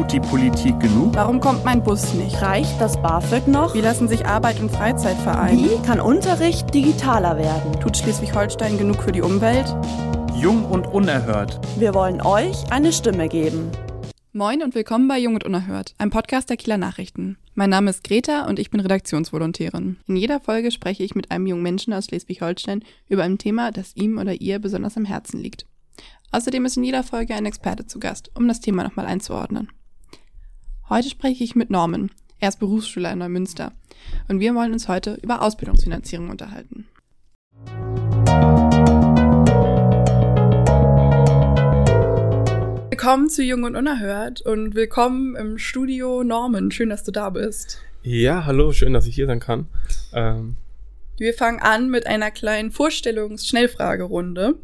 Tut die Politik genug? Warum kommt mein Bus nicht? Reicht das BAföG noch? Wie lassen sich Arbeit und Freizeit vereinen? Wie kann Unterricht digitaler werden? Tut Schleswig-Holstein genug für die Umwelt? Jung und unerhört. Wir wollen euch eine Stimme geben. Moin und willkommen bei Jung und Unerhört, einem Podcast der Kieler Nachrichten. Mein Name ist Greta und ich bin Redaktionsvolontärin. In jeder Folge spreche ich mit einem jungen Menschen aus Schleswig-Holstein über ein Thema, das ihm oder ihr besonders am Herzen liegt. Außerdem ist in jeder Folge ein Experte zu Gast, um das Thema nochmal einzuordnen. Heute spreche ich mit Norman. Er ist Berufsschüler in Neumünster. Und wir wollen uns heute über Ausbildungsfinanzierung unterhalten. Willkommen zu Jung und Unerhört und willkommen im Studio Norman. Schön, dass du da bist. Ja, hallo, schön, dass ich hier sein kann. Ähm, Wir fangen an mit einer kleinen Vorstellungs-Schnellfragerunde.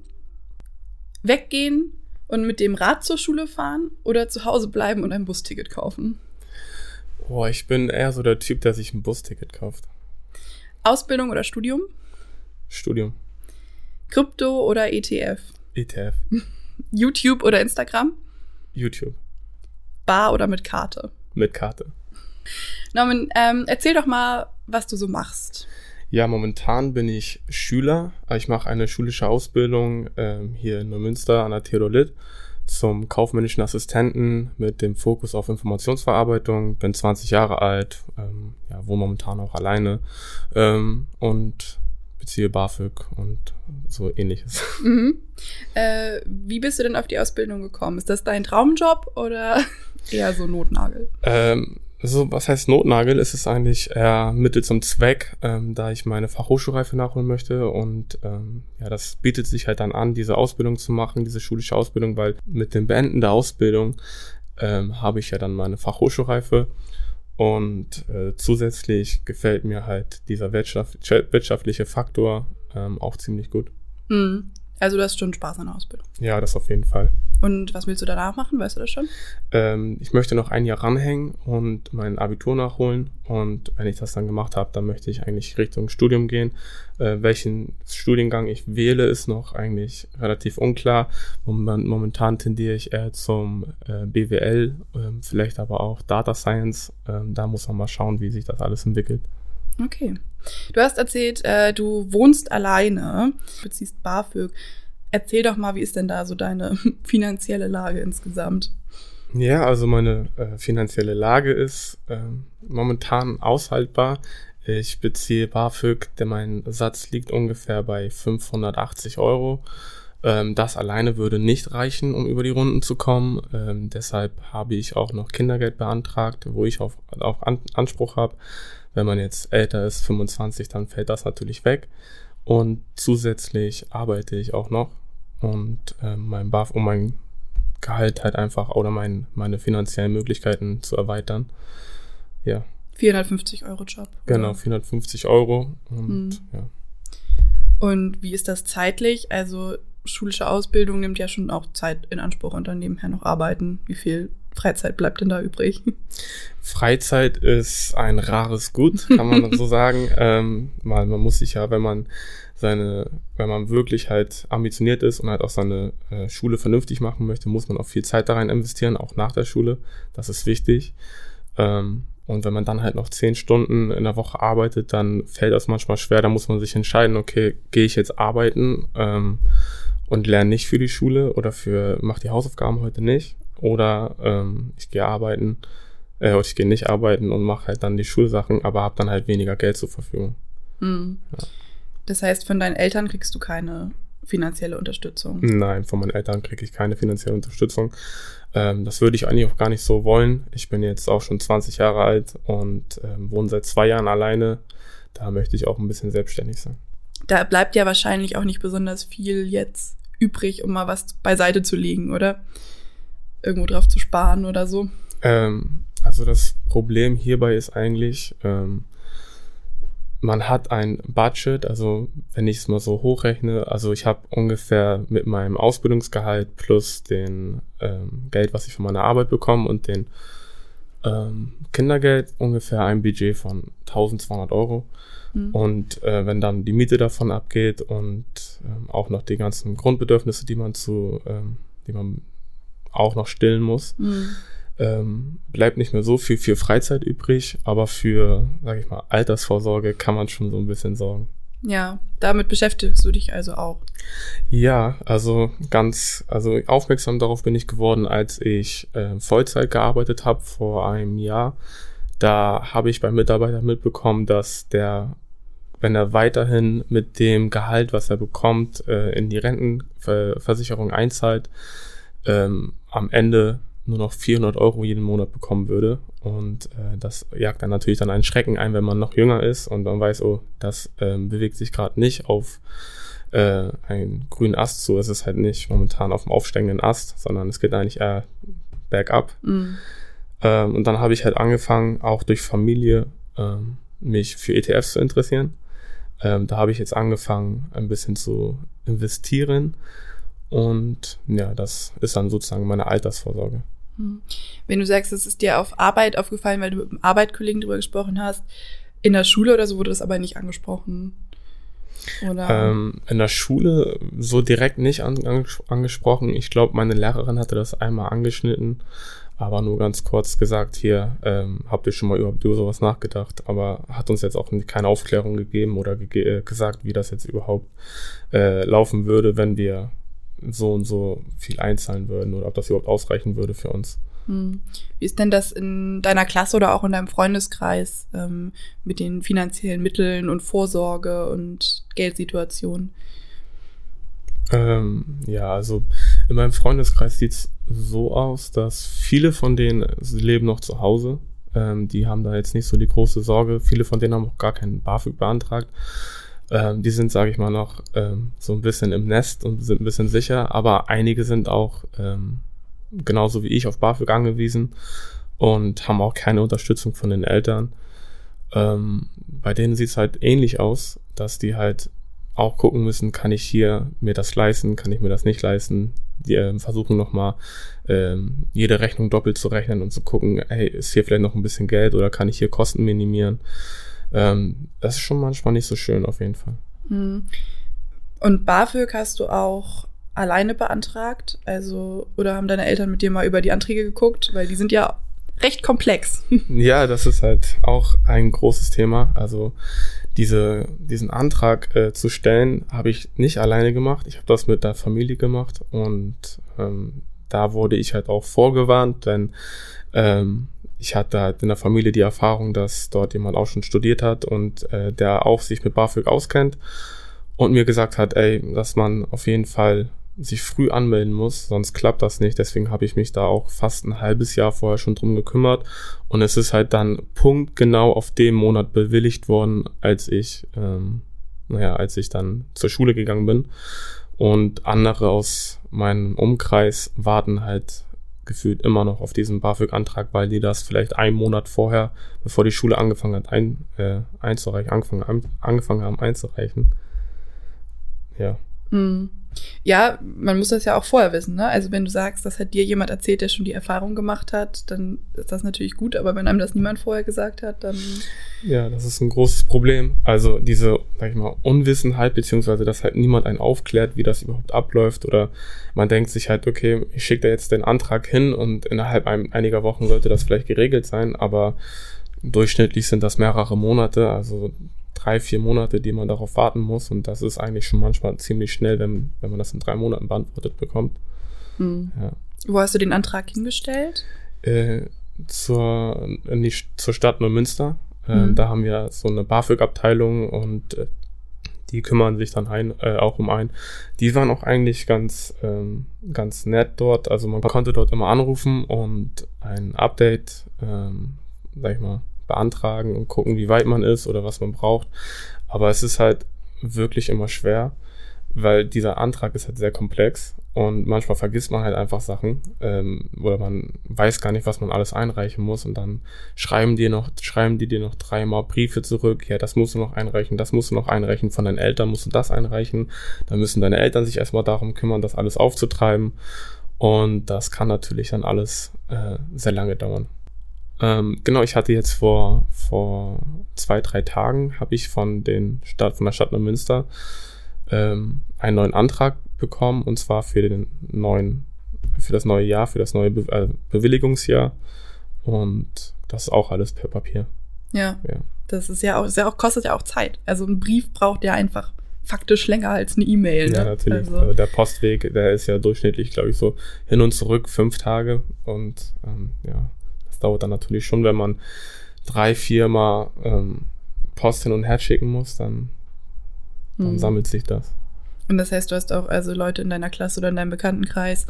Weggehen und mit dem Rad zur Schule fahren oder zu Hause bleiben und ein Busticket kaufen? boah, ich bin eher so der Typ, der sich ein Busticket kauft. Ausbildung oder Studium? Studium, Krypto oder ETF? ETF, YouTube oder Instagram? YouTube, Bar oder mit Karte? mit Karte. Norman, ähm, erzähl doch mal, was du so machst. Ja, momentan bin ich Schüler. Ich mache eine schulische Ausbildung ähm, hier in Neumünster an der Theodolit zum kaufmännischen Assistenten mit dem Fokus auf Informationsverarbeitung. Bin 20 Jahre alt, ähm, ja, wohne momentan auch alleine ähm, und beziehe BAföG und so ähnliches. Mhm. Äh, wie bist du denn auf die Ausbildung gekommen? Ist das dein Traumjob oder eher so Notnagel? Ähm, so, was heißt Notnagel? Es ist eigentlich eher Mittel zum Zweck, ähm, da ich meine Fachhochschulreife nachholen möchte. Und ähm, ja, das bietet sich halt dann an, diese Ausbildung zu machen, diese schulische Ausbildung, weil mit dem Beenden der Ausbildung ähm, habe ich ja dann meine Fachhochschulreife. Und äh, zusätzlich gefällt mir halt dieser wirtschaft wirtschaftliche Faktor ähm, auch ziemlich gut. Mhm. Also du hast schon Spaß an der Ausbildung. Ja, das auf jeden Fall. Und was willst du danach machen? Weißt du das schon? Ähm, ich möchte noch ein Jahr ranhängen und mein Abitur nachholen. Und wenn ich das dann gemacht habe, dann möchte ich eigentlich Richtung Studium gehen. Äh, welchen Studiengang ich wähle, ist noch eigentlich relativ unklar. Moment, momentan tendiere ich eher zum äh, BWL, ähm, vielleicht aber auch Data Science. Ähm, da muss man mal schauen, wie sich das alles entwickelt. Okay. Du hast erzählt, äh, du wohnst alleine, beziehst BAföG. Erzähl doch mal, wie ist denn da so deine finanzielle Lage insgesamt? Ja, also meine äh, finanzielle Lage ist ähm, momentan aushaltbar. Ich beziehe BAföG, der mein Satz liegt ungefähr bei 580 Euro. Ähm, das alleine würde nicht reichen, um über die Runden zu kommen. Ähm, deshalb habe ich auch noch Kindergeld beantragt, wo ich auf, auf An Anspruch habe. Wenn man jetzt älter ist, 25, dann fällt das natürlich weg. Und zusätzlich arbeite ich auch noch und ähm, mein BAF, um mein Gehalt halt einfach oder mein, meine finanziellen Möglichkeiten zu erweitern. Ja. 450 Euro Job. Genau, oder? 450 Euro und Mhm. ja. Und wie ist das zeitlich? Also schulische Ausbildung nimmt ja schon auch Zeit in Anspruch und dann nebenher noch arbeiten. Wie viel Freizeit bleibt denn da übrig? Freizeit ist ein rares Gut, kann man so sagen. Ähm, weil man muss sich ja, wenn man seine, wenn man wirklich halt ambitioniert ist und halt auch seine äh, Schule vernünftig machen möchte, muss man auch viel Zeit da rein investieren, auch nach der Schule. Das ist wichtig. Ähm, und wenn man dann halt noch zehn Stunden in der Woche arbeitet, dann fällt das manchmal schwer. Da muss man sich entscheiden, okay, gehe ich jetzt arbeiten ähm, und lerne nicht für die Schule oder für mache die Hausaufgaben heute nicht oder ähm, ich gehe arbeiten äh, oder ich gehe nicht arbeiten und mache halt dann die Schulsachen, aber habe dann halt weniger Geld zur Verfügung. Hm. Das heißt, von deinen Eltern kriegst du keine finanzielle Unterstützung. Nein, von meinen Eltern kriege ich keine finanzielle Unterstützung. Ähm, das würde ich eigentlich auch gar nicht so wollen. Ich bin jetzt auch schon 20 Jahre alt und ähm, wohne seit zwei Jahren alleine. Da möchte ich auch ein bisschen selbstständig sein. Da bleibt ja wahrscheinlich auch nicht besonders viel jetzt übrig, um mal was beiseite zu legen, oder? Irgendwo drauf zu sparen oder so. Ähm, also das Problem hierbei ist eigentlich, ähm, man hat ein Budget, also wenn ich es mal so hochrechne, also ich habe ungefähr mit meinem Ausbildungsgehalt plus den ähm, Geld, was ich von meiner Arbeit bekomme und den ähm, Kindergeld ungefähr ein Budget von 1200 Euro. Hm. Und äh, wenn dann die Miete davon abgeht und ähm, auch noch die ganzen Grundbedürfnisse, die man zu, ähm, die man auch noch stillen muss, Hm. ähm, bleibt nicht mehr so viel für Freizeit übrig, aber für, sag ich mal, Altersvorsorge kann man schon so ein bisschen sorgen. Ja, damit beschäftigst du dich also auch. Ja, also ganz, also aufmerksam darauf bin ich geworden, als ich äh, Vollzeit gearbeitet habe vor einem Jahr. Da habe ich beim Mitarbeiter mitbekommen, dass der, wenn er weiterhin mit dem Gehalt, was er bekommt, äh, in die Rentenversicherung einzahlt, ähm, am Ende nur noch 400 Euro jeden Monat bekommen würde. Und äh, das jagt dann natürlich dann einen Schrecken ein, wenn man noch jünger ist und man weiß, oh, das ähm, bewegt sich gerade nicht auf äh, einen grünen Ast zu. Es ist halt nicht momentan auf dem aufsteigenden Ast, sondern es geht eigentlich eher bergab. Mhm. Ähm, und dann habe ich halt angefangen, auch durch Familie ähm, mich für ETFs zu interessieren. Ähm, da habe ich jetzt angefangen, ein bisschen zu investieren. Und ja, das ist dann sozusagen meine Altersvorsorge. Hm. Wenn du sagst, es ist dir auf Arbeit aufgefallen, weil du mit einem Arbeitskollegen drüber gesprochen hast, in der Schule oder so wurde das aber nicht angesprochen. Oder? Ähm, in der Schule so direkt nicht an, angesprochen. Ich glaube, meine Lehrerin hatte das einmal angeschnitten, aber nur ganz kurz gesagt, hier, ähm, habt ihr schon mal überhaupt über sowas nachgedacht, aber hat uns jetzt auch keine Aufklärung gegeben oder ge äh, gesagt, wie das jetzt überhaupt äh, laufen würde, wenn wir so und so viel einzahlen würden oder ob das überhaupt ausreichen würde für uns. Hm. Wie ist denn das in deiner Klasse oder auch in deinem Freundeskreis ähm, mit den finanziellen Mitteln und Vorsorge und Geldsituation? Ähm, ja, also in meinem Freundeskreis sieht es so aus, dass viele von denen leben noch zu Hause. Ähm, die haben da jetzt nicht so die große Sorge. Viele von denen haben auch gar keinen BAföG beantragt. Ähm, die sind, sage ich mal, noch ähm, so ein bisschen im Nest und sind ein bisschen sicher, aber einige sind auch ähm, genauso wie ich auf BAföG angewiesen und haben auch keine Unterstützung von den Eltern. Ähm, bei denen sieht es halt ähnlich aus, dass die halt auch gucken müssen, kann ich hier mir das leisten, kann ich mir das nicht leisten. Die äh, versuchen nochmal ähm, jede Rechnung doppelt zu rechnen und zu gucken, hey, ist hier vielleicht noch ein bisschen Geld oder kann ich hier Kosten minimieren. Ähm, das ist schon manchmal nicht so schön auf jeden Fall. Hm. Und BAföG hast du auch alleine beantragt? Also, oder haben deine Eltern mit dir mal über die Anträge geguckt? Weil die sind ja recht komplex. Ja, das ist halt auch ein großes Thema. Also diese, diesen Antrag äh, zu stellen, habe ich nicht alleine gemacht. Ich habe das mit der Familie gemacht und ähm, da wurde ich halt auch vorgewarnt, denn ähm, ich hatte halt in der Familie die Erfahrung, dass dort jemand auch schon studiert hat und äh, der auch sich mit BAföG auskennt und mir gesagt hat, ey, dass man auf jeden Fall sich früh anmelden muss, sonst klappt das nicht. Deswegen habe ich mich da auch fast ein halbes Jahr vorher schon drum gekümmert und es ist halt dann punktgenau auf dem Monat bewilligt worden, als ich, ähm, naja, als ich dann zur Schule gegangen bin. Und andere aus meinem Umkreis warten halt gefühlt immer noch auf diesen BAföG-Antrag, weil die das vielleicht einen Monat vorher, bevor die Schule angefangen hat, ein, äh, einzureichen, angefangen, angefangen haben einzureichen. Ja. Mhm. Ja, man muss das ja auch vorher wissen, ne? Also wenn du sagst, das hat dir jemand erzählt, der schon die Erfahrung gemacht hat, dann ist das natürlich gut, aber wenn einem das niemand vorher gesagt hat, dann. Ja, das ist ein großes Problem. Also diese, sag ich mal, Unwissenheit, beziehungsweise dass halt niemand einen aufklärt, wie das überhaupt abläuft. Oder man denkt sich halt, okay, ich schicke da jetzt den Antrag hin und innerhalb ein, einiger Wochen sollte das vielleicht geregelt sein, aber durchschnittlich sind das mehrere Monate, also drei, vier Monate, die man darauf warten muss. Und das ist eigentlich schon manchmal ziemlich schnell, wenn, wenn man das in drei Monaten beantwortet bekommt. Mhm. Ja. Wo hast du den Antrag hingestellt? Äh, zur, die, zur Stadt Neumünster. Äh, mhm. Da haben wir so eine BAföG-Abteilung und äh, die kümmern sich dann ein, äh, auch um einen. Die waren auch eigentlich ganz, ähm, ganz nett dort. Also man konnte dort immer anrufen und ein Update, ähm, sag ich mal, beantragen und gucken, wie weit man ist oder was man braucht. Aber es ist halt wirklich immer schwer, weil dieser Antrag ist halt sehr komplex und manchmal vergisst man halt einfach Sachen ähm, oder man weiß gar nicht, was man alles einreichen muss und dann schreiben die noch, schreiben die dir noch dreimal Briefe zurück, ja, das musst du noch einreichen, das musst du noch einreichen, von deinen Eltern musst du das einreichen, dann müssen deine Eltern sich erstmal darum kümmern, das alles aufzutreiben und das kann natürlich dann alles äh, sehr lange dauern. Ähm, genau, ich hatte jetzt vor, vor zwei, drei Tagen habe ich von den Stadt, von der Stadt Neumünster ähm, einen neuen Antrag bekommen und zwar für den neuen für das neue Jahr, für das neue Be äh, Bewilligungsjahr. Und das ist auch alles per Papier. Ja. Ja. Das ist ja auch, ist ja auch, kostet ja auch Zeit. Also ein Brief braucht ja einfach faktisch länger als eine E-Mail. Ne? Ja, natürlich. Also, der Postweg, der ist ja durchschnittlich, glaube ich, so hin und zurück fünf Tage. Und ähm, ja, das dauert dann natürlich schon, wenn man drei, vier Mal ähm, Post hin und her schicken muss, dann, dann Mhm. sammelt sich das. und das heißt, du hast auch also Leute in deiner Klasse oder in deinem Bekanntenkreis,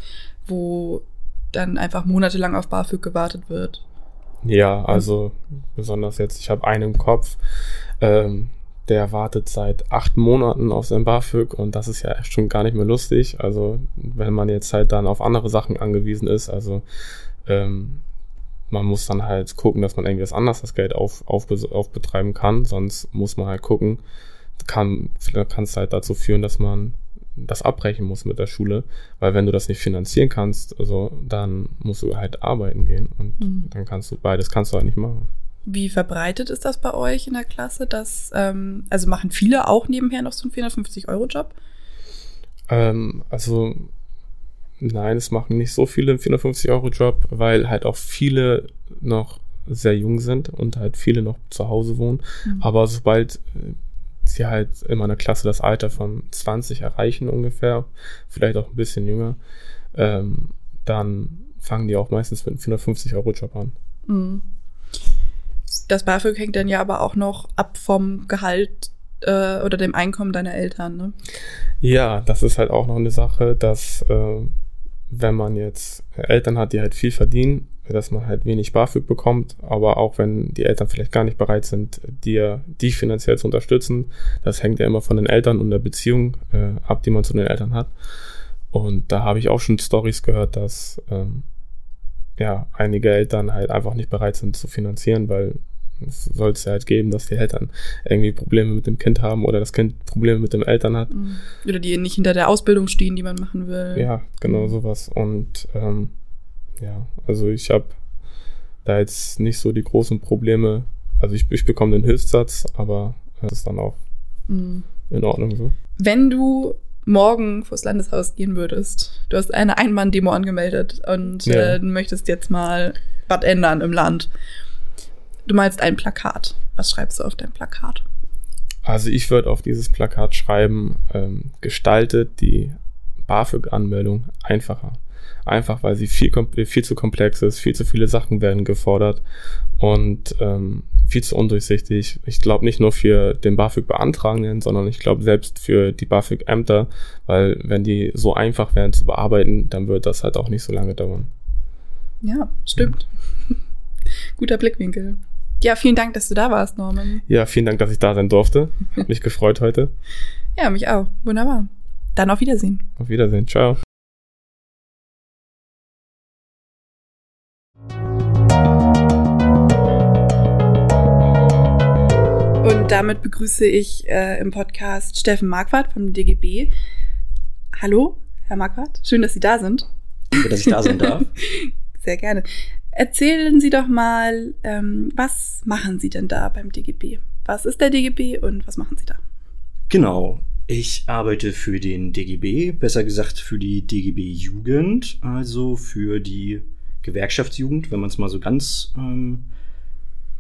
wo dann einfach monatelang auf BAföG gewartet wird. Ja, also besonders jetzt, ich habe einen im Kopf, ähm, der wartet seit acht Monaten auf sein BAföG und das ist ja schon gar nicht mehr lustig. Also wenn man jetzt halt dann auf andere Sachen angewiesen ist, also ähm, man muss dann halt gucken, dass man irgendwie was anderes das Geld auf, auf, aufbetreiben kann, sonst muss man halt gucken, kann kann es halt dazu führen, dass man das abbrechen muss mit der Schule, weil wenn du das nicht finanzieren kannst, also dann musst du halt arbeiten gehen und Mhm. dann kannst du beides kannst du halt nicht machen. Wie verbreitet ist das bei euch in der Klasse? Dass, ähm, also machen viele auch nebenher noch so einen 450-Euro-Job? Ähm, also nein, es machen nicht so viele einen 450 Euro Job, weil halt auch viele noch sehr jung sind und halt viele noch zu Hause wohnen. Mhm. Aber sobald äh, sie halt in meiner Klasse das Alter von 20 erreichen ungefähr, vielleicht auch ein bisschen jünger, ähm, dann fangen die auch meistens mit einem 450 Euro Job an. Mhm. Das BAföG hängt dann ja aber auch noch ab vom Gehalt äh, oder dem Einkommen deiner Eltern, ne? Ja, das ist halt auch noch eine Sache, dass äh, wenn man jetzt Eltern hat, die halt viel verdienen, dass man halt wenig BAföG bekommt, aber auch wenn die Eltern vielleicht gar nicht bereit sind, dir die finanziell zu unterstützen, das hängt ja immer von den Eltern und der Beziehung äh, ab, die man zu den Eltern hat. Und da habe ich auch schon Stories gehört, dass ähm, ja einige Eltern halt einfach nicht bereit sind zu finanzieren, weil es soll es ja halt geben, dass die Eltern irgendwie Probleme mit dem Kind haben oder das Kind Probleme mit dem Eltern hat. Oder die nicht hinter der Ausbildung stehen, die man machen will. Ja, genau sowas. Und ähm, ja, also ich habe da jetzt nicht so die großen Probleme. Also ich, ich bekomme den Höchstsatz, aber das ist dann auch Mhm. in Ordnung so. Wenn du morgen vors Landeshaus gehen würdest, du hast eine Einmann-Demo angemeldet und Ja. äh, du möchtest jetzt mal was ändern im Land. Du malst ein Plakat. Was schreibst du auf dein Plakat? Also ich würde auf dieses Plakat schreiben, ähm, gestaltet die BAföG-Anmeldung einfacher. Einfach, weil sie viel, viel zu komplex ist, viel zu viele Sachen werden gefordert und ähm, viel zu undurchsichtig. Ich glaube nicht nur für den BAföG-Beantragenden, sondern ich glaube selbst für die BAföG-Ämter, weil wenn die so einfach wären zu bearbeiten, dann wird das halt auch nicht so lange dauern. Ja, stimmt. Guter Blickwinkel. Ja, vielen Dank, dass du da warst, Norman. Ja, vielen Dank, dass ich da sein durfte. Hat mich gefreut heute. Ja, mich auch. Wunderbar. Dann auf Wiedersehen. Auf Wiedersehen. Ciao. Und damit begrüße ich äh, im Podcast Steffen Marquardt vom DGB. Hallo, Herr Marquardt. Schön, dass Sie da sind. Danke, dass ich da sein darf. Sehr gerne. Erzählen Sie doch mal, ähm, was machen Sie denn da beim DGB? Was ist der DGB und was machen Sie da? Genau. Ich arbeite für den DGB, besser gesagt für die DGB Jugend, also für die Gewerkschaftsjugend, wenn man es mal so ganz ähm,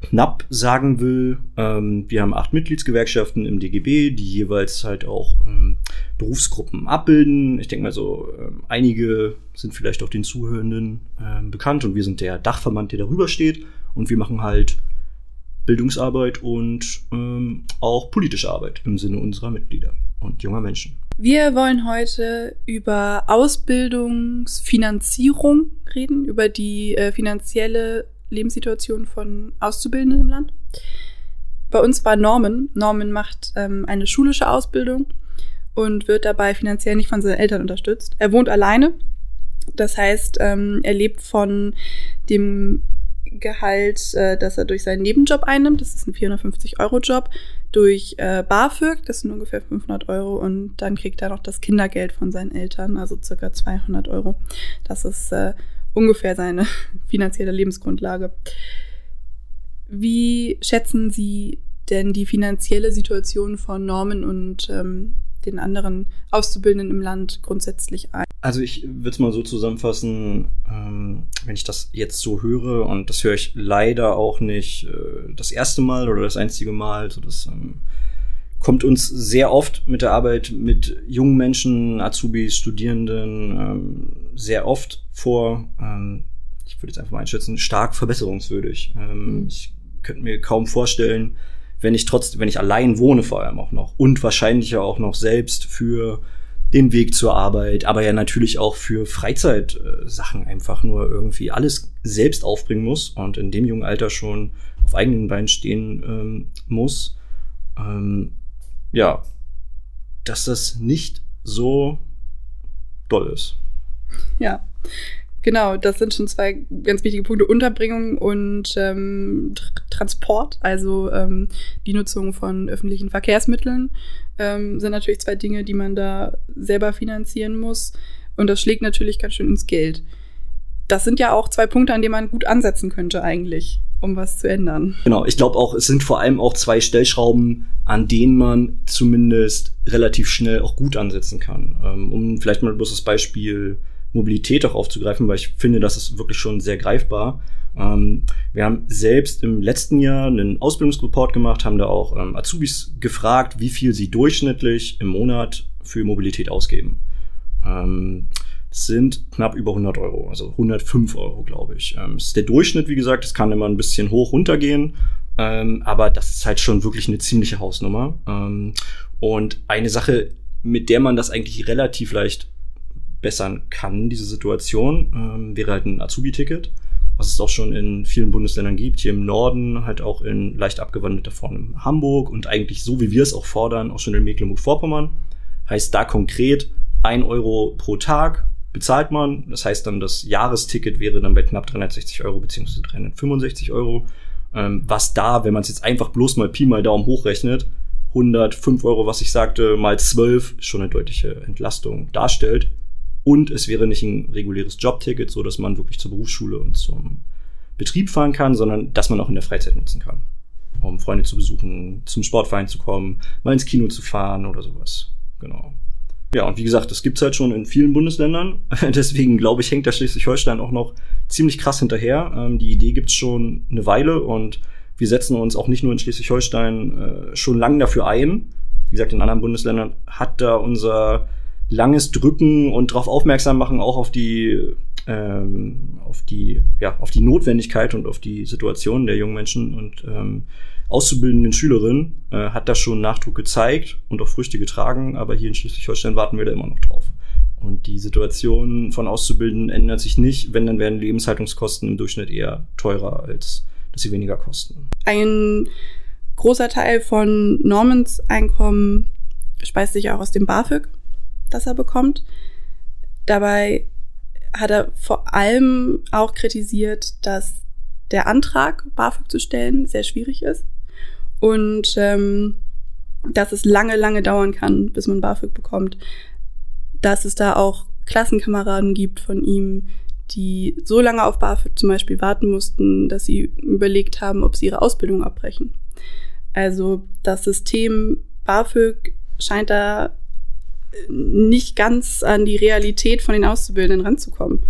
knapp sagen will. Ähm, wir haben acht Mitgliedsgewerkschaften im DGB, die jeweils halt auch ähm, Berufsgruppen abbilden. Ich denke mal so, ähm, einige sind vielleicht auch den Zuhörenden ähm, bekannt und wir sind der Dachverband, der darüber steht und wir machen halt Bildungsarbeit und ähm, auch politische Arbeit im Sinne unserer Mitglieder und junger Menschen. Wir wollen heute über Ausbildungsfinanzierung reden, über die äh, finanzielle Lebenssituation von Auszubildenden im Land. Bei uns war Norman. Norman macht ähm, eine schulische Ausbildung und wird dabei finanziell nicht von seinen Eltern unterstützt. Er wohnt alleine. Das heißt, ähm, er lebt von dem Gehalt, äh, das er durch seinen Nebenjob einnimmt. Das ist ein 450-Euro-Job. Durch äh, BAföG, das sind ungefähr 500 Euro. Und dann kriegt er noch das Kindergeld von seinen Eltern, also circa 200 Euro. Das ist äh, ungefähr seine finanzielle Lebensgrundlage. Wie schätzen Sie denn die finanzielle Situation von Norman und ähm, den anderen Auszubildenden im Land grundsätzlich ein? Also ich würde es mal so zusammenfassen, ähm, wenn ich das jetzt so höre, und das höre ich leider auch nicht äh, das erste Mal oder das einzige Mal, so das ähm, kommt uns sehr oft mit der Arbeit mit jungen Menschen, Azubis, Studierenden ähm, sehr oft vor. Ähm, ich würde jetzt einfach mal einschätzen, stark verbesserungswürdig. Ähm, mhm. Ich könnte mir kaum vorstellen, wenn ich trotzdem, wenn ich allein wohne vor allem auch noch und wahrscheinlich auch noch selbst für den Weg zur Arbeit, aber ja natürlich auch für Freizeitsachen äh, einfach nur irgendwie alles selbst aufbringen muss und in dem jungen Alter schon auf eigenen Beinen stehen ähm, muss. Ähm, ja, dass das nicht so doll ist. Ja, genau, das sind schon zwei ganz wichtige Punkte. Unterbringung und ähm, Transport, also ähm, die Nutzung von öffentlichen Verkehrsmitteln, ähm, sind natürlich zwei Dinge, die man da selber finanzieren muss. Und das schlägt natürlich ganz schön ins Geld. Das sind ja auch zwei Punkte, an denen man gut ansetzen könnte eigentlich um was zu ändern. Genau, ich glaube auch, es sind vor allem auch zwei Stellschrauben, an denen man zumindest relativ schnell auch gut ansetzen kann. Ähm, um vielleicht mal bloß das Beispiel Mobilität auch aufzugreifen, weil ich finde, das ist wirklich schon sehr greifbar. Ähm, wir haben selbst im letzten Jahr einen Ausbildungsreport gemacht, haben da auch ähm, Azubis gefragt, wie viel sie durchschnittlich im Monat für Mobilität ausgeben sind knapp über 100 Euro, also 105 Euro, glaube ich. Ähm, ist der Durchschnitt, wie gesagt, das kann immer ein bisschen hoch runtergehen, ähm, aber das ist halt schon wirklich eine ziemliche Hausnummer. Ähm, und eine Sache, mit der man das eigentlich relativ leicht bessern kann, diese Situation, ähm, wäre halt ein Azubi-Ticket, was es auch schon in vielen Bundesländern gibt, hier im Norden, halt auch in leicht abgewandelter Form in Hamburg und eigentlich so, wie wir es auch fordern, auch schon in Mecklenburg-Vorpommern. Heißt da konkret ein Euro pro Tag bezahlt man. Das heißt dann, das Jahresticket wäre dann bei knapp 360 Euro beziehungsweise 365 Euro. Ähm, was da, wenn man es jetzt einfach bloß mal Pi mal Daumen hochrechnet, 105 Euro, was ich sagte, mal 12 schon eine deutliche Entlastung darstellt. Und es wäre nicht ein reguläres Jobticket, so dass man wirklich zur Berufsschule und zum Betrieb fahren kann, sondern dass man auch in der Freizeit nutzen kann. Um Freunde zu besuchen, zum Sportverein zu kommen, mal ins Kino zu fahren oder sowas. Genau. Ja, und wie gesagt, das gibt's halt schon in vielen Bundesländern. Deswegen glaube ich, hängt da Schleswig-Holstein auch noch ziemlich krass hinterher. Ähm, die Idee gibt's schon eine Weile und wir setzen uns auch nicht nur in Schleswig-Holstein äh, schon lange dafür ein. Wie gesagt, in anderen Bundesländern hat da unser langes Drücken und darauf aufmerksam machen auch auf die ähm, auf die ja auf die Notwendigkeit und auf die Situation der jungen Menschen und ähm, auszubildenden Schülerin äh, hat das schon Nachdruck gezeigt und auch Früchte getragen, aber hier in Schleswig-Holstein warten wir da immer noch drauf. Und die Situation von Auszubildenden ändert sich nicht, wenn dann werden Lebenshaltungskosten im Durchschnitt eher teurer, als dass sie weniger kosten. Ein großer Teil von Normans Einkommen speist sich auch aus dem BAföG, das er bekommt. Dabei hat er vor allem auch kritisiert, dass der Antrag, BAföG zu stellen, sehr schwierig ist und ähm, dass es lange, lange dauern kann, bis man BAföG bekommt. Dass es da auch Klassenkameraden gibt von ihm, die so lange auf BAföG zum Beispiel warten mussten, dass sie überlegt haben, ob sie ihre Ausbildung abbrechen. Also das System BAföG scheint da nicht ganz an die Realität von den Auszubildenden ranzukommen.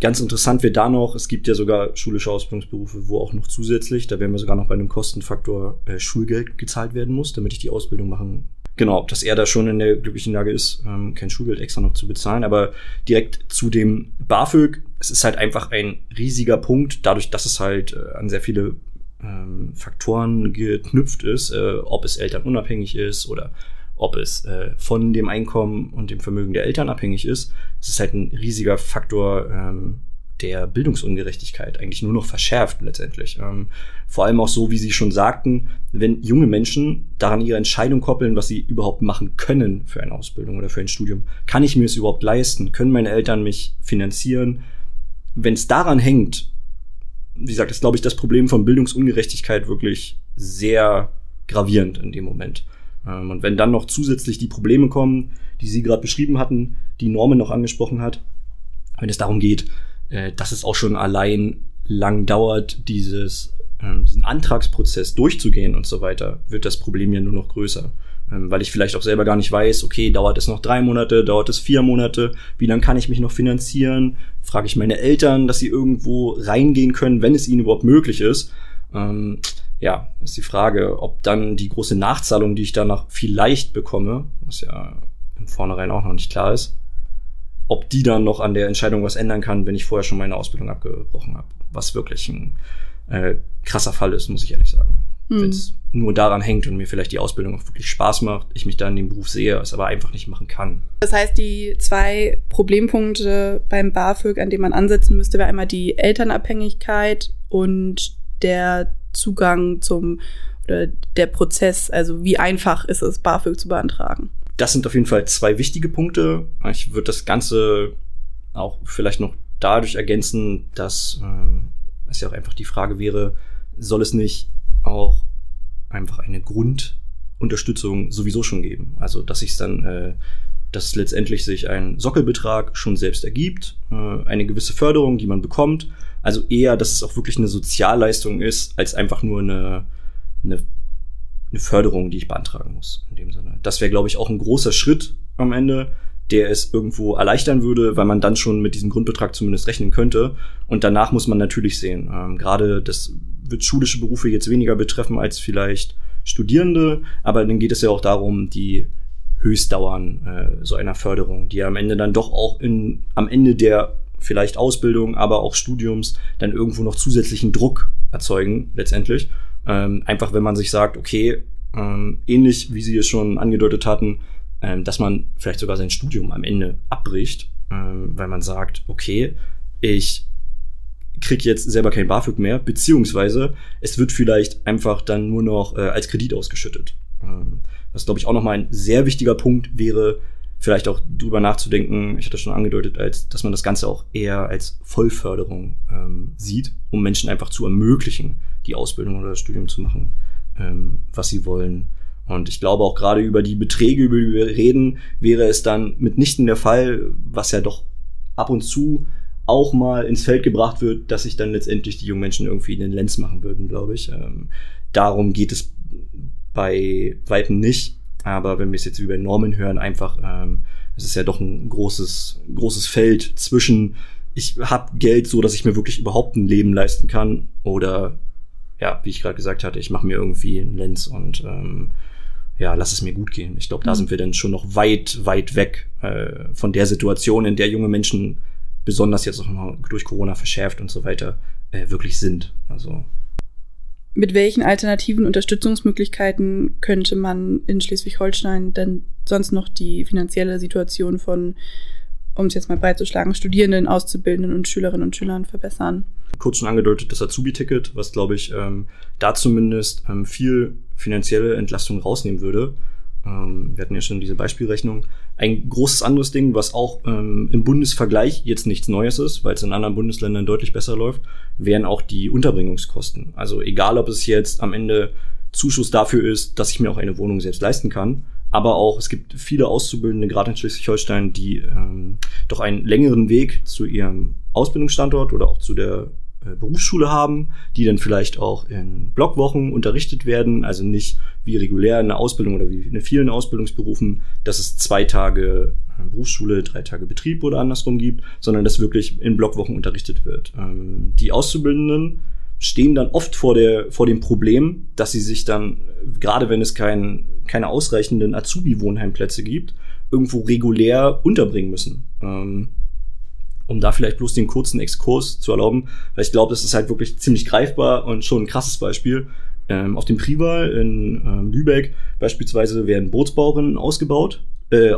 Ganz interessant wird da noch, es gibt ja sogar schulische Ausbildungsberufe, wo auch noch zusätzlich, da wären wir sogar noch bei einem Kostenfaktor äh, Schulgeld gezahlt werden muss, damit ich die Ausbildung machen Genau, dass er da schon in der glücklichen Lage ist, ähm, kein Schulgeld extra noch zu bezahlen. Aber direkt zu dem BAföG, es ist halt einfach ein riesiger Punkt, dadurch, dass es halt äh, an sehr viele ähm, Faktoren geknüpft ist, äh, ob es elternunabhängig ist oder ob es äh, von dem Einkommen und dem Vermögen der Eltern abhängig ist. Es ist halt ein riesiger Faktor ähm, der Bildungsungerechtigkeit, eigentlich nur noch verschärft letztendlich. Ähm, vor allem auch so, wie Sie schon sagten, wenn junge Menschen daran ihre Entscheidung koppeln, was sie überhaupt machen können für eine Ausbildung oder für ein Studium. Kann ich mir es überhaupt leisten? Können meine Eltern mich finanzieren? Wenn es daran hängt, wie gesagt, ist, glaube ich, das Problem von Bildungsungerechtigkeit wirklich sehr gravierend in dem Moment. Ähm, und wenn dann noch zusätzlich die Probleme kommen, die Sie gerade beschrieben hatten, die Norman noch angesprochen hat, wenn es darum geht, äh, dass es auch schon allein lang dauert, dieses ähm, diesen Antragsprozess durchzugehen und so weiter, wird das Problem ja nur noch größer. Ähm, weil ich vielleicht auch selber gar nicht weiß, okay, dauert es noch drei Monate, dauert es vier Monate, wie lange kann ich mich noch finanzieren? Frage ich meine Eltern, dass sie irgendwo reingehen können, wenn es ihnen überhaupt möglich ist. Ja, ist die Frage, ob dann die große Nachzahlung, die ich danach vielleicht bekomme, was ja im Vornherein auch noch nicht klar ist, ob die dann noch an der Entscheidung was ändern kann, wenn ich vorher schon meine Ausbildung abgebrochen habe. Was wirklich ein äh, krasser Fall ist, muss ich ehrlich sagen. Hm. Wenn es nur daran hängt und mir vielleicht die Ausbildung auch wirklich Spaß macht, ich mich da in dem Beruf sehe, es aber einfach nicht machen kann. Das heißt, die zwei Problempunkte beim BAföG, an denen man ansetzen müsste, wäre einmal die Elternabhängigkeit und der Zugang zum oder der Prozess, also wie einfach ist es, BAföG zu beantragen. Das sind auf jeden Fall zwei wichtige Punkte. Ich würde das Ganze auch vielleicht noch dadurch ergänzen, dass äh, es ja auch einfach die Frage wäre, soll es nicht auch einfach eine Grundunterstützung sowieso schon geben? Also, dass sich dann, äh, dass letztendlich sich ein Sockelbetrag schon selbst ergibt, äh, eine gewisse Förderung, die man bekommt. Also eher, dass es auch wirklich eine Sozialleistung ist, als einfach nur eine, eine, eine Förderung, die ich beantragen muss. In dem Sinne. Das wäre, glaube ich, auch ein großer Schritt am Ende, der es irgendwo erleichtern würde, weil man dann schon mit diesem Grundbetrag zumindest rechnen könnte. Und danach muss man natürlich sehen, ähm, gerade das wird schulische Berufe jetzt weniger betreffen als vielleicht Studierende, aber dann geht es ja auch darum, die Höchstdauern äh, so einer Förderung, die ja am Ende dann doch auch in, am Ende der vielleicht Ausbildung, aber auch Studiums dann irgendwo noch zusätzlichen Druck erzeugen, letztendlich. Ähm, einfach wenn man sich sagt, okay, ähm, ähnlich wie Sie es schon angedeutet hatten, ähm, dass man vielleicht sogar sein Studium am Ende abbricht, ähm, weil man sagt, okay, ich krieg jetzt selber kein BAföG mehr, beziehungsweise es wird vielleicht einfach dann nur noch äh, als Kredit ausgeschüttet. Ähm, was, glaube ich, auch nochmal ein sehr wichtiger Punkt wäre, vielleicht auch drüber nachzudenken, ich hatte schon angedeutet, als dass man das Ganze auch eher als Vollförderung ähm, sieht, um Menschen einfach zu ermöglichen, die Ausbildung oder das Studium zu machen, ähm, was sie wollen. Und ich glaube auch gerade über die Beträge, über die wir reden, wäre es dann mitnichten der Fall, was ja doch ab und zu auch mal ins Feld gebracht wird, dass sich dann letztendlich die jungen Menschen irgendwie in den Lenz machen würden, glaube ich. Ähm, darum geht es bei Weitem nicht. Aber wenn wir es jetzt über Normen hören, einfach, ähm, es ist ja doch ein großes, großes Feld zwischen, ich habe Geld so, dass ich mir wirklich überhaupt ein Leben leisten kann, oder ja, wie ich gerade gesagt hatte, ich mache mir irgendwie einen Lenz und ähm, ja, lass es mir gut gehen. Ich glaube, da mhm. sind wir dann schon noch weit, weit weg äh, von der Situation, in der junge Menschen besonders jetzt auch noch durch Corona verschärft und so weiter äh, wirklich sind. Also mit welchen alternativen Unterstützungsmöglichkeiten könnte man in Schleswig-Holstein denn sonst noch die finanzielle Situation von, um es jetzt mal breitzuschlagen, Studierenden, Auszubildenden und Schülerinnen und Schülern verbessern? Kurz schon angedeutet, das Azubi-Ticket, was glaube ich ähm, da zumindest ähm, viel finanzielle Entlastung rausnehmen würde. Ähm, wir hatten ja schon diese Beispielrechnung. Ein großes anderes Ding, was auch ähm, im Bundesvergleich jetzt nichts Neues ist, weil es in anderen Bundesländern deutlich besser läuft, wären auch die Unterbringungskosten. Also egal, ob es jetzt am Ende Zuschuss dafür ist, dass ich mir auch eine Wohnung selbst leisten kann, aber auch es gibt viele Auszubildende, gerade in Schleswig-Holstein, die ähm, doch einen längeren Weg zu ihrem Ausbildungsstandort oder auch zu der Berufsschule haben, die dann vielleicht auch in Blockwochen unterrichtet werden, also nicht wie regulär in der Ausbildung oder wie in vielen Ausbildungsberufen, dass es zwei Tage äh, Berufsschule, drei Tage Betrieb oder andersrum gibt, sondern dass wirklich in Blockwochen unterrichtet wird. Ähm, die Auszubildenden stehen dann oft vor, der, vor dem Problem, dass sie sich dann, gerade wenn es kein, keine ausreichenden Azubi-Wohnheimplätze gibt, irgendwo regulär unterbringen müssen. Um da vielleicht bloß den kurzen Exkurs zu erlauben, weil ich glaube, das ist halt wirklich ziemlich greifbar und schon ein krasses Beispiel. Ähm, auf dem Prival in ähm, Lübeck beispielsweise werden Bootsbauerinnen ausgebaut, äh,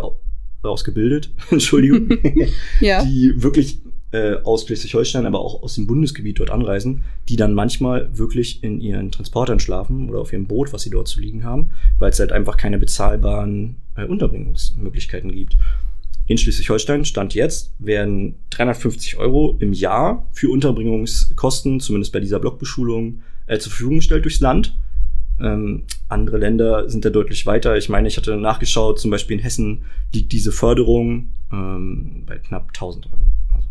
ausgebildet, Entschuldigung, ja. die wirklich äh, aus Schleswig-Holstein, aber auch aus dem Bundesgebiet dort anreisen, die dann manchmal wirklich in ihren Transportern schlafen oder auf ihrem Boot, was sie dort zu liegen haben, weil es halt einfach keine bezahlbaren äh, Unterbringungsmöglichkeiten gibt in Schleswig-Holstein, Stand jetzt, werden 350 Euro im Jahr für Unterbringungskosten, zumindest bei dieser Blockbeschulung, äh, zur Verfügung gestellt durchs Land. Ähm, andere Länder sind da deutlich weiter. Ich meine, ich hatte nachgeschaut, zum Beispiel in Hessen liegt diese Förderung ähm, bei knapp 1000 Euro. Also,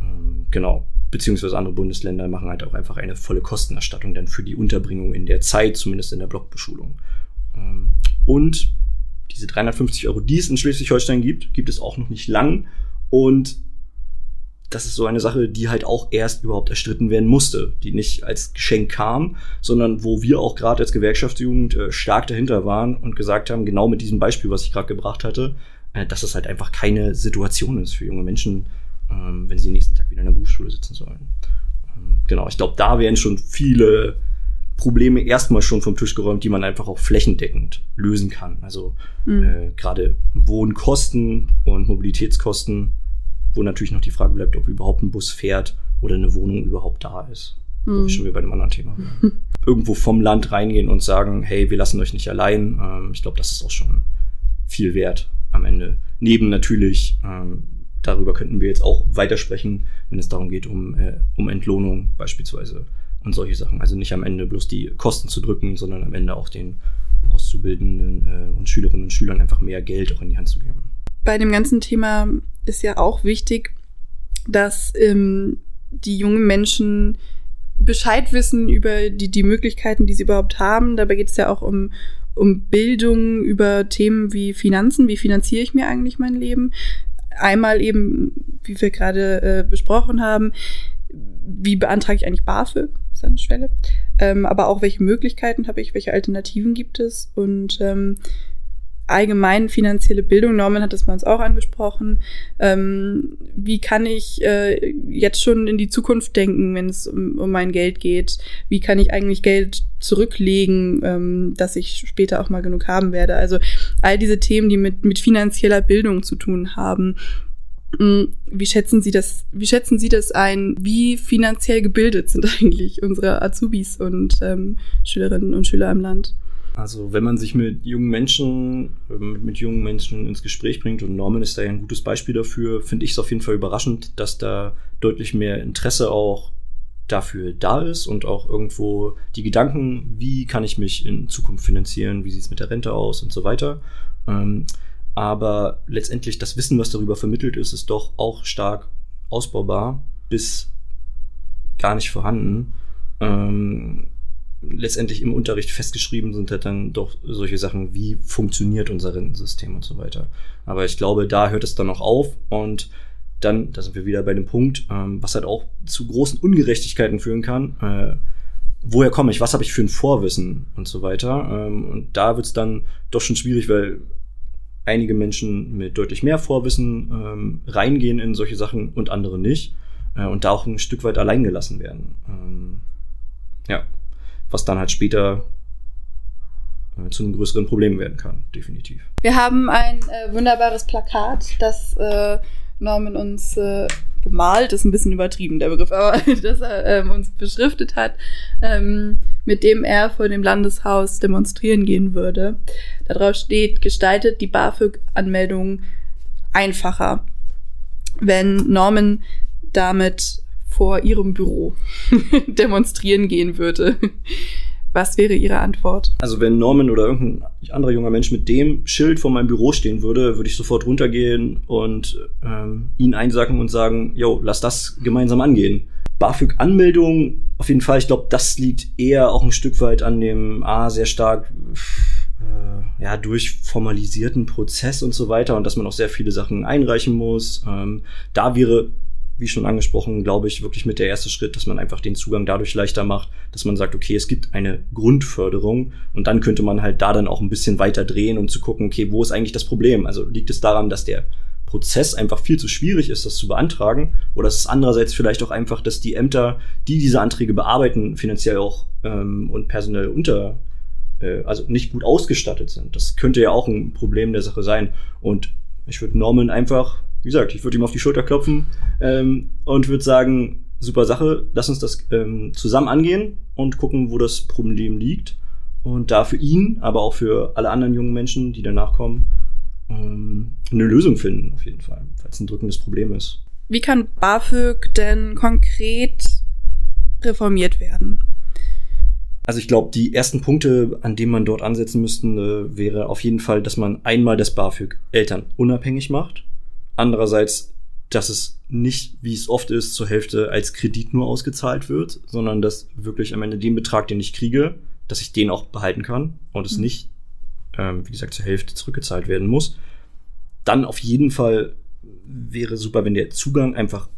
ähm, genau. beziehungsweise andere Bundesländer machen halt auch einfach eine volle Kostenerstattung dann für die Unterbringung in der Zeit, zumindest in der Blockbeschulung. Ähm, und diese 350 Euro, die es in Schleswig-Holstein gibt, gibt es auch noch nicht lang. Und das ist so eine Sache, die halt auch erst überhaupt erstritten werden musste, die nicht als Geschenk kam, sondern wo wir auch gerade als Gewerkschaftsjugend äh, stark dahinter waren und gesagt haben, genau mit diesem Beispiel, was ich gerade gebracht hatte, äh, dass es halt einfach keine Situation ist für junge Menschen, ähm, wenn sie nächsten Tag wieder in der Berufsschule sitzen sollen. Ähm, genau, ich glaube, da werden schon viele Probleme erstmal schon vom Tisch geräumt, die man einfach auch flächendeckend lösen kann. Also mhm. äh, gerade Wohnkosten und Mobilitätskosten, wo natürlich noch die Frage bleibt, ob überhaupt ein Bus fährt oder eine Wohnung überhaupt da ist. Mhm. Ich schon wieder bei einem anderen Thema. Irgendwo vom Land reingehen und sagen, hey, wir lassen euch nicht allein. Ähm, ich glaube, das ist auch schon viel wert am Ende. Neben natürlich ähm, darüber könnten wir jetzt auch weitersprechen, wenn es darum geht, um, äh, um Entlohnung beispielsweise und solche Sachen. Also nicht am Ende bloß die Kosten zu drücken, sondern am Ende auch den Auszubildenden äh, und Schülerinnen und Schülern einfach mehr Geld auch in die Hand zu geben. Bei dem ganzen Thema ist ja auch wichtig, dass ähm, die jungen Menschen Bescheid wissen über die, die Möglichkeiten, die sie überhaupt haben. Dabei geht es ja auch um, um Bildung über Themen wie Finanzen. Wie finanziere ich mir eigentlich mein Leben? Einmal eben, wie wir gerade äh, besprochen haben, wie beantrage ich eigentlich BAföG, Schwelle, ähm, aber auch welche Möglichkeiten habe ich, welche Alternativen gibt es und ähm, allgemein finanzielle Bildung, Norman hat das bei uns auch angesprochen. Ähm, wie kann ich äh, jetzt schon in die Zukunft denken, wenn es um, um mein Geld geht? Wie kann ich eigentlich Geld zurücklegen, ähm, dass ich später auch mal genug haben werde? Also all diese Themen, die mit, mit finanzieller Bildung zu tun haben. Hm, wie schätzen Sie das, wie schätzen Sie das ein? Wie finanziell gebildet sind eigentlich unsere Azubis und ähm, Schülerinnen und Schüler im Land? Also wenn man sich mit jungen Menschen, ähm, mit jungen Menschen ins Gespräch bringt, und Norman ist da ja ein gutes Beispiel dafür, finde ich es auf jeden Fall überraschend, dass da deutlich mehr Interesse auch dafür da ist und auch irgendwo die Gedanken, wie kann ich mich in Zukunft finanzieren, wie sieht es mit der Rente aus und so weiter. Ähm, aber letztendlich das Wissen, was darüber vermittelt ist, ist doch auch stark ausbaubar bis gar nicht vorhanden. Ähm, letztendlich im Unterricht festgeschrieben sind halt dann doch solche Sachen, wie funktioniert unser Rentensystem und so weiter. Aber ich glaube, da hört es dann noch auf und dann, da sind wir wieder bei dem Punkt, ähm, was halt auch zu großen Ungerechtigkeiten führen kann. Äh, woher komme ich? Was habe ich für ein Vorwissen und so weiter? Ähm, und da wird es dann doch schon schwierig, weil einige Menschen mit deutlich mehr Vorwissen ähm, reingehen in solche Sachen und andere nicht äh, und da auch ein Stück weit allein gelassen werden. Ähm, ja, was dann halt später äh, zu einem größeren Problem werden kann, definitiv. Wir haben ein äh, wunderbares Plakat, das Norman uns äh, gemalt, ist ein bisschen übertrieben, der Begriff, aber das er ähm, uns beschriftet hat, ähm, mit dem er vor dem Landeshaus demonstrieren gehen würde. Darauf steht, gestaltet die BAföG-Anmeldung einfacher, wenn Norman damit vor ihrem Büro demonstrieren gehen würde. Was wäre Ihre Antwort? Also wenn Norman oder irgendein anderer junger Mensch mit dem Schild vor meinem Büro stehen würde, würde ich sofort runtergehen und ähm, ihn einsacken und sagen, yo, lass das gemeinsam angehen. BAföG-Anmeldung, auf jeden Fall, ich glaube, das liegt eher auch ein Stück weit an dem ah, sehr stark äh, ja, durchformalisierten Prozess und so weiter und dass man auch sehr viele Sachen einreichen muss. Ähm, da wäre wie schon angesprochen, glaube ich, wirklich mit der erste Schritt, dass man einfach den Zugang dadurch leichter macht, dass man sagt, okay, es gibt eine Grundförderung und dann könnte man halt da dann auch ein bisschen weiter drehen, um zu gucken, okay, wo ist eigentlich das Problem? Also liegt es daran, dass der Prozess einfach viel zu schwierig ist, das zu beantragen? Oder ist es andererseits vielleicht auch einfach, dass die Ämter, die diese Anträge bearbeiten, finanziell auch ähm, und personell unter, äh, also nicht gut ausgestattet sind? Das könnte ja auch ein Problem der Sache sein. Und ich würde Norman einfach wie gesagt, ich würde ihm auf die Schulter klopfen ähm, und würde sagen, super Sache, lass uns das ähm, zusammen angehen und gucken, wo das Problem liegt. Und da für ihn, aber auch für alle anderen jungen Menschen, die danach kommen, ähm, eine Lösung finden, auf jeden Fall, es ein drückendes Problem ist. Wie kann BAföG denn konkret reformiert werden? Also ich glaube, die ersten Punkte, an denen man dort ansetzen müsste, äh, wäre auf jeden Fall, dass man einmal das BAföG Eltern unabhängig macht. Andererseits, dass es nicht, wie es oft ist, zur Hälfte als Kredit nur ausgezahlt wird, sondern dass wirklich am Ende den Betrag, den ich kriege, dass ich den auch behalten kann und es nicht, ähm, wie gesagt, zur Hälfte zurückgezahlt werden muss. Dann auf jeden Fall wäre super, wenn der Zugang einfach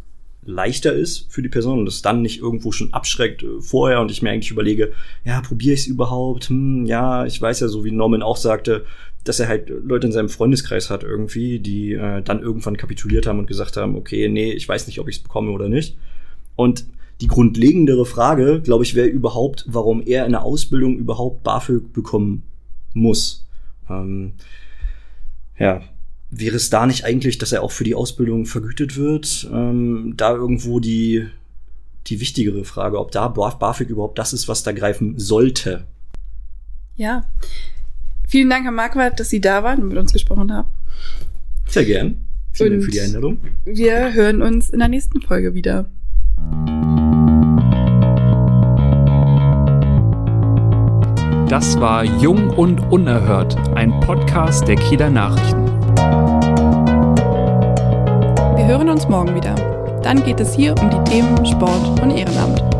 leichter ist für die Person und es dann nicht irgendwo schon abschreckt äh, vorher und ich mir eigentlich überlege, ja, probiere ich es überhaupt? Hm, ja, ich weiß ja, so wie Norman auch sagte, dass er halt Leute in seinem Freundeskreis hat irgendwie, die äh, dann irgendwann kapituliert haben und gesagt haben, okay, nee, ich weiß nicht, ob ich es bekomme oder nicht. Und die grundlegendere Frage, glaube ich, wäre überhaupt, warum er in der Ausbildung überhaupt BAföG bekommen muss. Ähm, ja, wäre es da nicht eigentlich, dass er auch für die Ausbildung vergütet wird? Ähm, da irgendwo die, die wichtigere Frage, ob da BAföG überhaupt das ist, was da greifen sollte. Ja. Vielen Dank, Herr Marquardt, dass Sie da waren und mit uns gesprochen haben. Sehr gern. Vielen Dank Und für die Einladung. Wir hören uns in der nächsten Folge wieder. Das war Jung und Unerhört, ein Podcast der Kieler Nachrichten. Wir hören uns morgen wieder. Dann geht es hier um die Themen Sport und Ehrenamt.